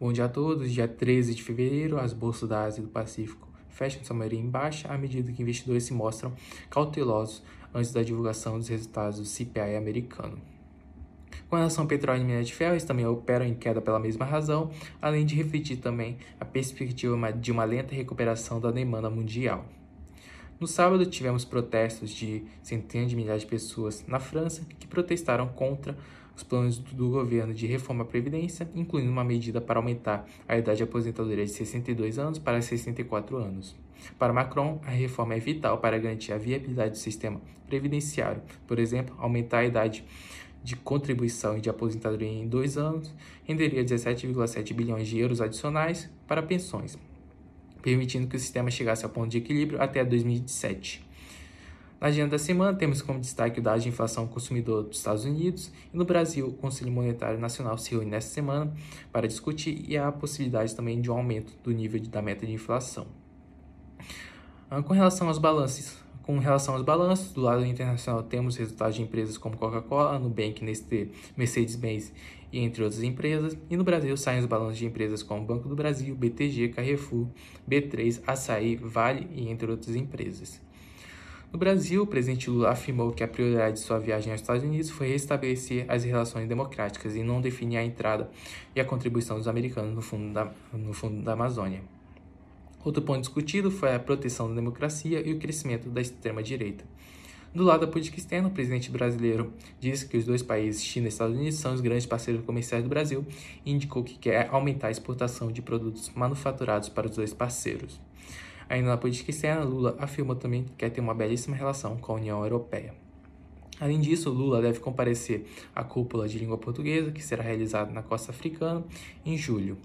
Bom dia a todos. Dia 13 de fevereiro, as bolsas da Ásia e do Pacífico fecham sua maioria em baixa à medida que investidores se mostram cautelosos antes da divulgação dos resultados do CPI americano. Com relação ao petróleo e minério de ferro, eles também operam em queda pela mesma razão, além de refletir também a perspectiva de uma lenta recuperação da demanda mundial. No sábado, tivemos protestos de centenas de milhares de pessoas na França que protestaram contra os planos do governo de reforma à Previdência, incluindo uma medida para aumentar a idade de aposentadoria de 62 anos para 64 anos. Para Macron, a reforma é vital para garantir a viabilidade do sistema previdenciário, por exemplo, aumentar a idade de contribuição e de aposentadoria em dois anos renderia 17,7 bilhões de euros adicionais para pensões, permitindo que o sistema chegasse ao ponto de equilíbrio até 2027. Na agenda da semana, temos como destaque o dado de inflação consumidor dos Estados Unidos e no Brasil, o Conselho Monetário Nacional se reúne nesta semana para discutir e a possibilidade também de um aumento do nível da meta de inflação. Ah, com relação aos balanços, com relação aos balanços, do lado internacional temos resultados de empresas como Coca-Cola, Nubank, Nestlé, Mercedes-Benz e entre outras empresas. E no Brasil saem os balanços de empresas como Banco do Brasil, BTG, Carrefour, B3, Açaí, Vale e entre outras empresas. No Brasil, o presidente Lula afirmou que a prioridade de sua viagem aos Estados Unidos foi restabelecer as relações democráticas e não definir a entrada e a contribuição dos americanos no fundo da, no fundo da Amazônia. Outro ponto discutido foi a proteção da democracia e o crescimento da extrema-direita. Do lado da política externa, o presidente brasileiro disse que os dois países, China e Estados Unidos, são os grandes parceiros comerciais do Brasil e indicou que quer aumentar a exportação de produtos manufaturados para os dois parceiros. Ainda na política externa, Lula afirmou também que quer ter uma belíssima relação com a União Europeia. Além disso, Lula deve comparecer à cúpula de língua portuguesa, que será realizada na costa africana em julho.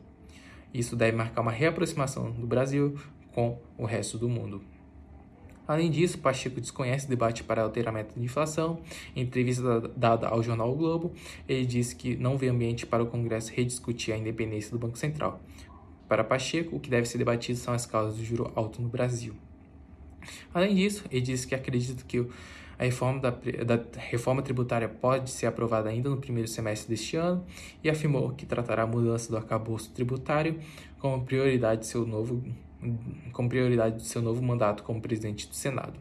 Isso deve marcar uma reaproximação do Brasil com o resto do mundo. Além disso, Pacheco desconhece o debate para alteramento de inflação. Em entrevista dada ao jornal o Globo, ele disse que não vê ambiente para o Congresso rediscutir a independência do Banco Central, para Pacheco, o que deve ser debatido são as causas do juro alto no Brasil. Além disso, ele disse que acredita que a reforma, da, da, reforma tributária pode ser aprovada ainda no primeiro semestre deste ano e afirmou que tratará a mudança do arcabouço tributário como prioridade de seu novo, como prioridade de seu novo mandato como presidente do Senado.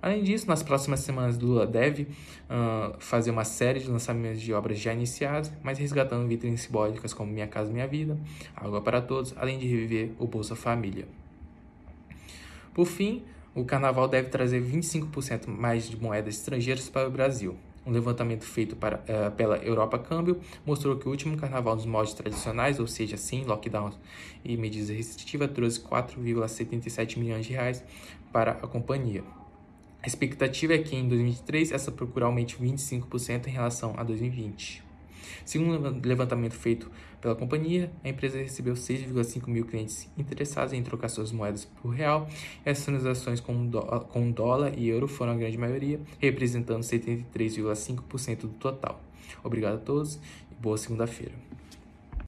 Além disso, nas próximas semanas, Lula deve uh, fazer uma série de lançamentos de obras já iniciadas, mas resgatando vitrines simbólicas como Minha Casa Minha Vida, Água para Todos, além de reviver o Bolsa Família. Por fim, o carnaval deve trazer 25% mais de moedas estrangeiras para o Brasil. Um levantamento feito para, uh, pela Europa Câmbio mostrou que o último carnaval dos moldes tradicionais, ou seja, sem lockdowns e medidas restritivas, trouxe 4,77 milhões de reais para a companhia. A expectativa é que em 2023 essa procura aumente 25% em relação a 2020. Segundo um levantamento feito pela companhia, a empresa recebeu 6,5 mil clientes interessados em trocar suas moedas por real. Essas transações com, com dólar e euro foram a grande maioria, representando 73,5% do total. Obrigado a todos e boa segunda-feira.